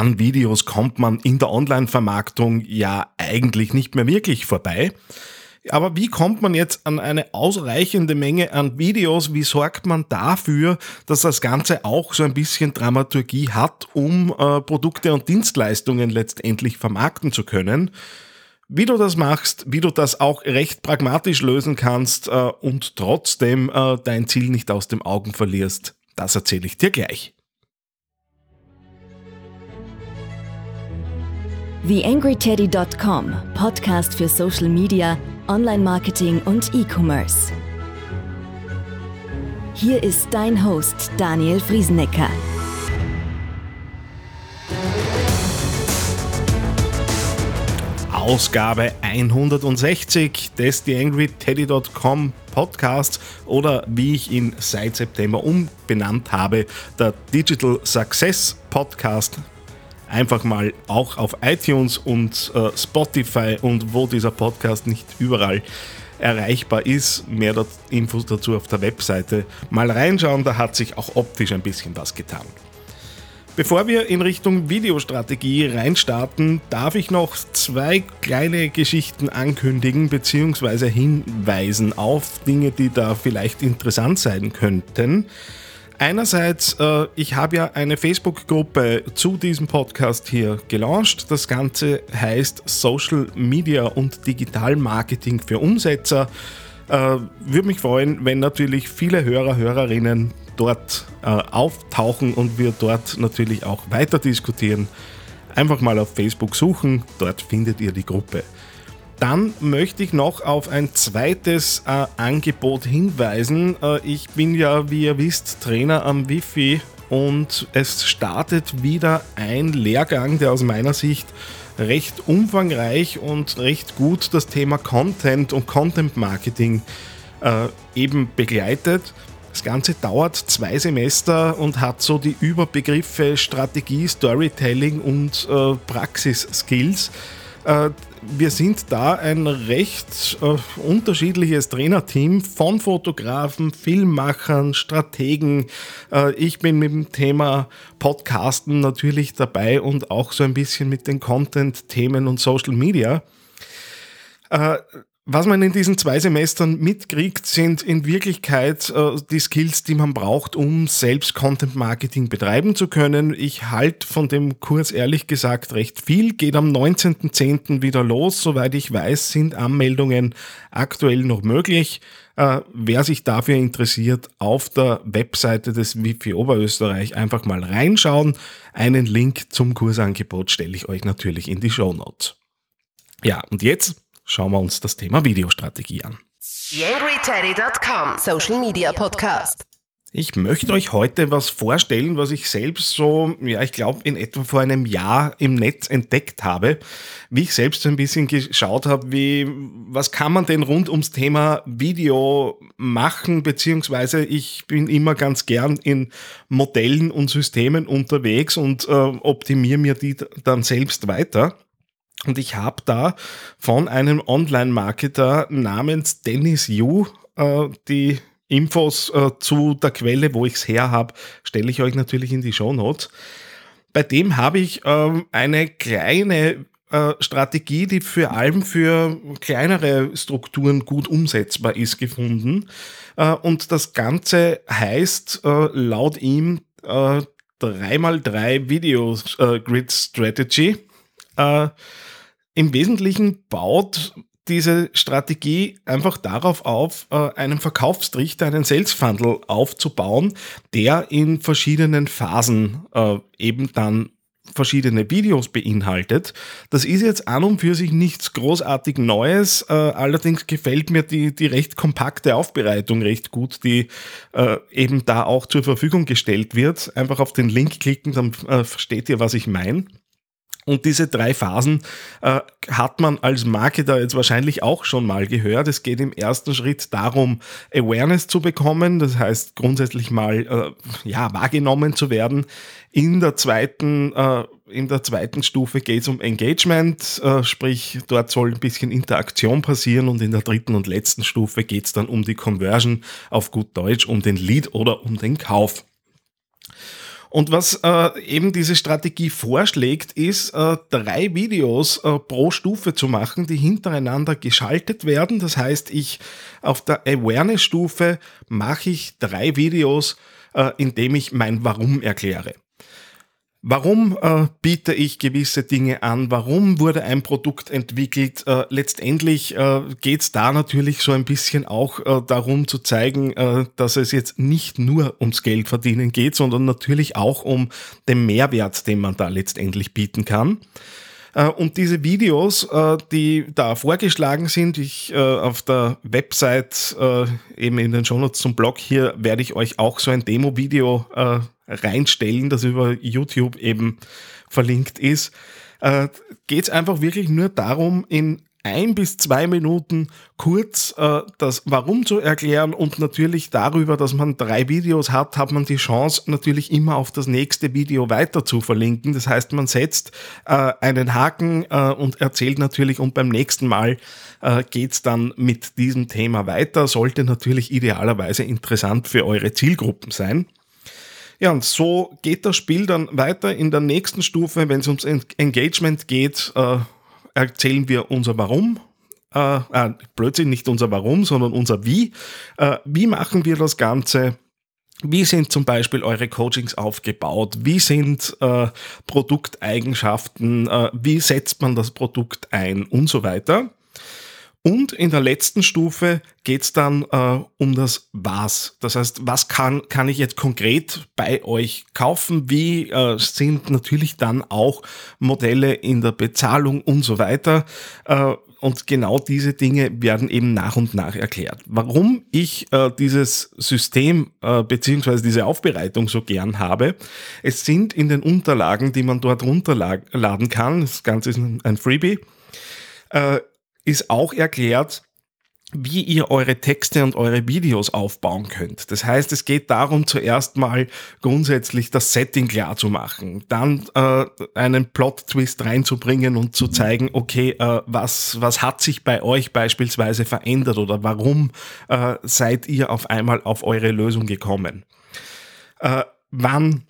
an Videos kommt man in der Online-Vermarktung ja eigentlich nicht mehr wirklich vorbei. Aber wie kommt man jetzt an eine ausreichende Menge an Videos? Wie sorgt man dafür, dass das Ganze auch so ein bisschen Dramaturgie hat, um äh, Produkte und Dienstleistungen letztendlich vermarkten zu können? Wie du das machst, wie du das auch recht pragmatisch lösen kannst äh, und trotzdem äh, dein Ziel nicht aus dem Augen verlierst, das erzähle ich dir gleich. TheAngryTeddy.com, Podcast für Social Media, Online-Marketing und E-Commerce. Hier ist dein Host Daniel Friesenecker. Ausgabe 160 des TheAngryTeddy.com Podcasts oder wie ich ihn seit September umbenannt habe, der Digital Success Podcast einfach mal auch auf iTunes und äh, Spotify und wo dieser Podcast nicht überall erreichbar ist. Mehr Infos dazu auf der Webseite. Mal reinschauen, da hat sich auch optisch ein bisschen was getan. Bevor wir in Richtung Videostrategie reinstarten, darf ich noch zwei kleine Geschichten ankündigen bzw. hinweisen auf Dinge, die da vielleicht interessant sein könnten. Einerseits, äh, ich habe ja eine Facebook-Gruppe zu diesem Podcast hier gelauncht. Das Ganze heißt Social Media und Digital Marketing für Umsetzer. Äh, Würde mich freuen, wenn natürlich viele Hörer, Hörerinnen dort äh, auftauchen und wir dort natürlich auch weiter diskutieren. Einfach mal auf Facebook suchen, dort findet ihr die Gruppe. Dann möchte ich noch auf ein zweites äh, Angebot hinweisen. Äh, ich bin ja, wie ihr wisst, Trainer am Wifi und es startet wieder ein Lehrgang, der aus meiner Sicht recht umfangreich und recht gut das Thema Content und Content Marketing äh, eben begleitet. Das Ganze dauert zwei Semester und hat so die Überbegriffe Strategie, Storytelling und äh, Praxis-Skills. Äh, wir sind da ein recht äh, unterschiedliches Trainerteam von Fotografen, Filmmachern, Strategen. Äh, ich bin mit dem Thema Podcasten natürlich dabei und auch so ein bisschen mit den Content-Themen und Social Media. Äh, was man in diesen zwei Semestern mitkriegt, sind in Wirklichkeit äh, die Skills, die man braucht, um selbst Content Marketing betreiben zu können. Ich halte von dem Kurs ehrlich gesagt recht viel, geht am 19.10. wieder los. Soweit ich weiß, sind Anmeldungen aktuell noch möglich. Äh, wer sich dafür interessiert, auf der Webseite des Wifi Oberösterreich einfach mal reinschauen. Einen Link zum Kursangebot stelle ich euch natürlich in die Show Notes. Ja, und jetzt schauen wir uns das Thema Videostrategie an. YangryTeddy.com Social Media Podcast. Ich möchte euch heute was vorstellen, was ich selbst so, ja, ich glaube, in etwa vor einem Jahr im Netz entdeckt habe, wie ich selbst so ein bisschen geschaut habe, wie, was kann man denn rund ums Thema Video machen, beziehungsweise ich bin immer ganz gern in Modellen und Systemen unterwegs und äh, optimiere mir die dann selbst weiter. Und ich habe da von einem Online-Marketer namens Dennis Yu äh, die Infos äh, zu der Quelle, wo ich es her habe, stelle ich euch natürlich in die Show Notes. Bei dem habe ich äh, eine kleine äh, Strategie, die vor allem für kleinere Strukturen gut umsetzbar ist, gefunden. Äh, und das Ganze heißt äh, laut ihm 3x3 Video Grid Strategy. Im Wesentlichen baut diese Strategie einfach darauf auf, äh, einen Verkaufstrichter, einen Sales Funnel aufzubauen, der in verschiedenen Phasen äh, eben dann verschiedene Videos beinhaltet. Das ist jetzt an und für sich nichts großartig Neues. Äh, allerdings gefällt mir die, die recht kompakte Aufbereitung recht gut, die eben da auch zur Verfügung gestellt wird. Einfach auf den Link klicken, dann versteht ihr, was ich meine. Und diese drei Phasen äh, hat man als Marketer jetzt wahrscheinlich auch schon mal gehört. Es geht im ersten Schritt darum, Awareness zu bekommen, das heißt grundsätzlich mal äh, ja, wahrgenommen zu werden. In der zweiten, äh, in der zweiten Stufe geht es um Engagement, äh, sprich dort soll ein bisschen Interaktion passieren und in der dritten und letzten Stufe geht es dann um die Conversion auf gut Deutsch, um den Lead oder um den Kauf. Und was äh, eben diese Strategie vorschlägt, ist, äh, drei Videos äh, pro Stufe zu machen, die hintereinander geschaltet werden. Das heißt, ich auf der Awareness-Stufe mache ich drei Videos, äh, indem ich mein Warum erkläre. Warum äh, biete ich gewisse Dinge an? Warum wurde ein Produkt entwickelt? Äh, letztendlich äh, geht es da natürlich so ein bisschen auch äh, darum zu zeigen, äh, dass es jetzt nicht nur ums Geld verdienen geht, sondern natürlich auch um den Mehrwert, den man da letztendlich bieten kann. Äh, und diese Videos, äh, die da vorgeschlagen sind, ich auf der Website, eben in den Shownotes zum Blog hier, werde ich euch auch so ein Demo-Video reinstellen, das über YouTube eben verlinkt ist. Geht es einfach wirklich nur darum, in ein bis zwei Minuten kurz äh, das Warum zu erklären und natürlich darüber, dass man drei Videos hat, hat man die Chance natürlich immer auf das nächste Video weiter zu verlinken. Das heißt, man setzt äh, einen Haken äh, und erzählt natürlich und beim nächsten Mal äh, geht's dann mit diesem Thema weiter. Sollte natürlich idealerweise interessant für eure Zielgruppen sein. Ja, und so geht das Spiel dann weiter in der nächsten Stufe, wenn es ums Engagement geht äh, erzählen wir unser Warum. Äh, äh, Blödsinn, nicht unser Warum, sondern unser Wie. Äh, wie machen wir das Ganze? Wie sind zum Beispiel eure Coachings aufgebaut? Wie sind äh, Produkteigenschaften? Äh, wie setzt man das Produkt ein? Und so weiter. Und in der letzten Stufe geht es dann äh, um das Was. Das heißt, was kann, kann ich jetzt konkret bei euch kaufen? Wie äh, sind natürlich dann auch Modelle in der Bezahlung und so weiter. Äh, und genau diese Dinge werden eben nach und nach erklärt. Warum ich äh, dieses System äh, beziehungsweise diese Aufbereitung so gern habe, es sind in den Unterlagen, die man dort runterladen kann, das Ganze ist ein Freebie, äh, ist auch erklärt, wie ihr eure Texte und eure Videos aufbauen könnt. Das heißt, es geht darum, zuerst mal grundsätzlich das Setting klar zu machen, dann äh, einen Plot-Twist reinzubringen und zu zeigen, okay, äh, was, was hat sich bei euch beispielsweise verändert oder warum äh, seid ihr auf einmal auf eure Lösung gekommen. Äh, wann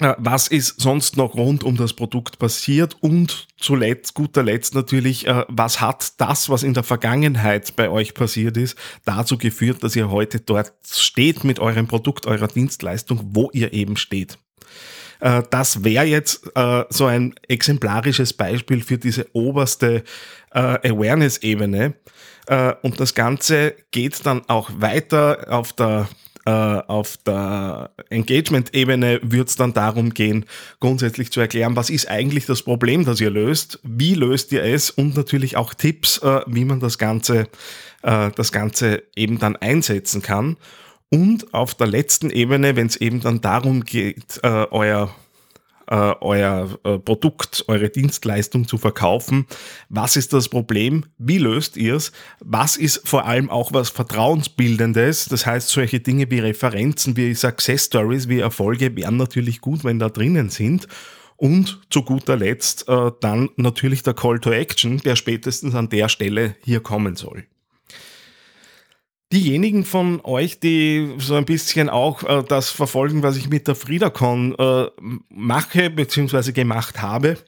was ist sonst noch rund um das Produkt passiert und zuletzt, guter Letzt natürlich, äh, was hat das, was in der Vergangenheit bei euch passiert ist, dazu geführt, dass ihr heute dort steht mit eurem Produkt, eurer Dienstleistung, wo ihr eben steht. Äh, das wäre jetzt so ein exemplarisches Beispiel für diese oberste Awareness-Ebene. Und das Ganze geht dann auch weiter auf der äh, auf der Engagement-Ebene wird es dann darum gehen, grundsätzlich zu erklären, was ist eigentlich das Problem, das ihr löst, wie löst ihr es und natürlich auch Tipps, äh, wie man das Ganze, äh, das Ganze eben dann einsetzen kann. Und auf der letzten Ebene, wenn es eben dann darum geht, euer äh, euer äh, Produkt, eure Dienstleistung zu verkaufen. Was ist das Problem? Wie löst ihr es? Was ist vor allem auch was Vertrauensbildendes? Das heißt, solche Dinge wie Referenzen, wie Success Stories, wie Erfolge wären natürlich gut, wenn da drinnen sind. Und zu guter Letzt äh, dann natürlich der Call to Action, der spätestens an der Stelle hier kommen soll. Diejenigen von euch, die so ein bisschen auch äh, das verfolgen, was ich mit der FridaCon äh, mache bzw. gemacht habe,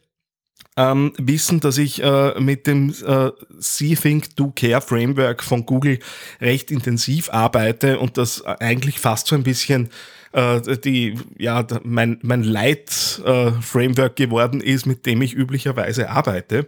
ähm, wissen, dass ich äh, mit dem äh, See Think Do Care Framework von Google recht intensiv arbeite und das eigentlich fast so ein bisschen äh, die, ja, mein, mein Leit-Framework geworden ist, mit dem ich üblicherweise arbeite,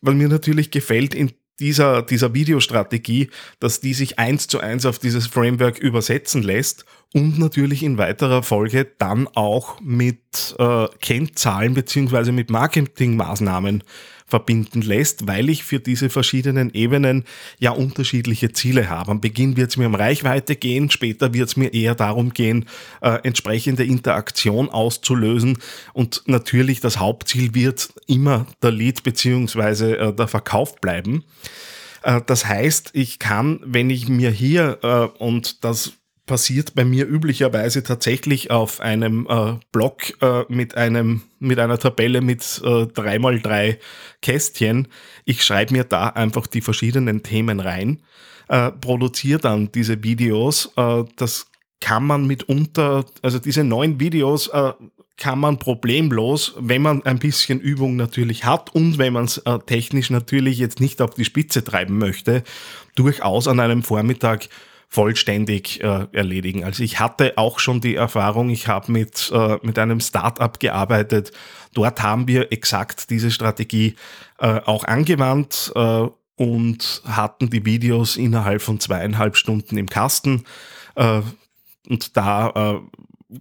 weil mir natürlich gefällt, in dieser, dieser Videostrategie, dass die sich eins zu eins auf dieses Framework übersetzen lässt und natürlich in weiterer Folge dann auch mit äh, Kennzahlen beziehungsweise mit Marketingmaßnahmen verbinden lässt, weil ich für diese verschiedenen Ebenen ja unterschiedliche Ziele habe. Am Beginn wird es mir um Reichweite gehen, später wird es mir eher darum gehen, äh, entsprechende Interaktion auszulösen und natürlich das Hauptziel wird immer der Lead beziehungsweise äh, der Verkauf bleiben. Äh, das heißt, ich kann, wenn ich mir hier, äh, und das passiert bei mir üblicherweise tatsächlich auf einem äh, Blog äh, mit einem mit einer Tabelle mit äh, 3x3 Kästchen. Ich schreibe mir da einfach die verschiedenen Themen rein, äh, produziere dann diese Videos. Äh, das kann man mitunter, also diese neuen Videos äh, kann man problemlos, wenn man ein bisschen Übung natürlich hat und wenn man es äh, technisch natürlich jetzt nicht auf die Spitze treiben möchte, durchaus an einem Vormittag vollständig äh, erledigen. Also ich hatte auch schon die Erfahrung, ich habe mit, äh, mit einem Startup gearbeitet. Dort haben wir exakt diese Strategie äh, auch angewandt äh, und hatten die Videos innerhalb von zweieinhalb Stunden im Kasten. Äh, und da äh,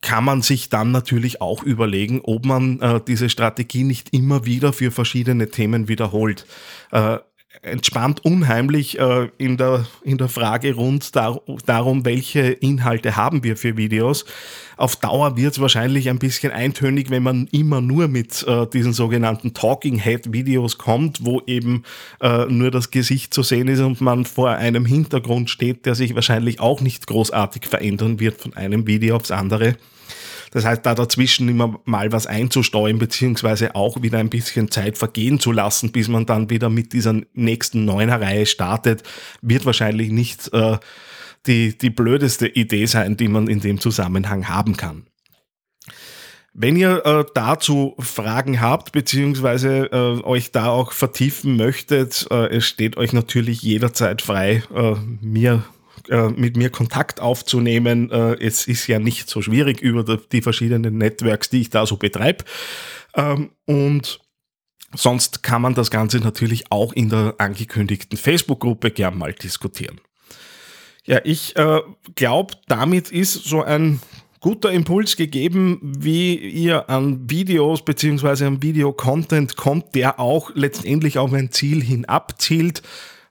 kann man sich dann natürlich auch überlegen, ob man äh, diese Strategie nicht immer wieder für verschiedene Themen wiederholt. Äh, entspannt unheimlich äh, in, der, in der Frage rund dar darum, welche Inhalte haben wir für Videos. Auf Dauer wird es wahrscheinlich ein bisschen eintönig, wenn man immer nur mit äh, diesen sogenannten Talking Head Videos kommt, wo eben äh, nur das Gesicht zu sehen ist und man vor einem Hintergrund steht, der sich wahrscheinlich auch nicht großartig verändern wird von einem Video aufs andere. Das heißt, da dazwischen immer mal was einzusteuern, beziehungsweise auch wieder ein bisschen Zeit vergehen zu lassen, bis man dann wieder mit dieser nächsten Neuner-Reihe startet, wird wahrscheinlich nicht äh, die, die blödeste Idee sein, die man in dem Zusammenhang haben kann. Wenn ihr äh, dazu Fragen habt, beziehungsweise äh, euch da auch vertiefen möchtet, äh, es steht euch natürlich jederzeit frei, äh, mir äh, mit mir Kontakt aufzunehmen. Äh, es ist ja nicht so schwierig über die verschiedenen Networks, die ich da so betreibe. Ähm, und sonst kann man das Ganze natürlich auch in der angekündigten Facebook-Gruppe gern mal diskutieren. Ja, ich äh, glaube, damit ist so ein guter Impuls gegeben, wie ihr an Videos bzw. an Video-Content kommt, der auch letztendlich auf ein Ziel hin abzielt.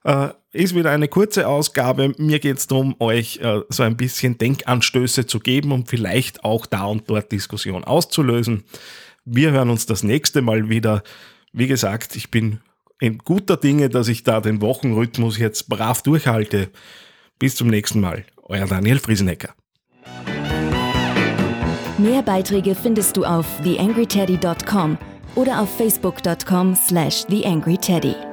Äh, ist wieder eine kurze Ausgabe. Mir geht es darum, euch äh, so ein bisschen Denkanstöße zu geben und vielleicht auch da und dort Diskussion auszulösen. Wir hören uns das nächste Mal wieder. Wie gesagt, ich bin in guter Dinge, dass ich da den Wochenrhythmus jetzt brav durchhalte. Bis zum nächsten Mal. Euer Daniel Friesenecker. Mehr Beiträge findest du auf theangryteddy.com oder auf facebook.com slash theangryteddy.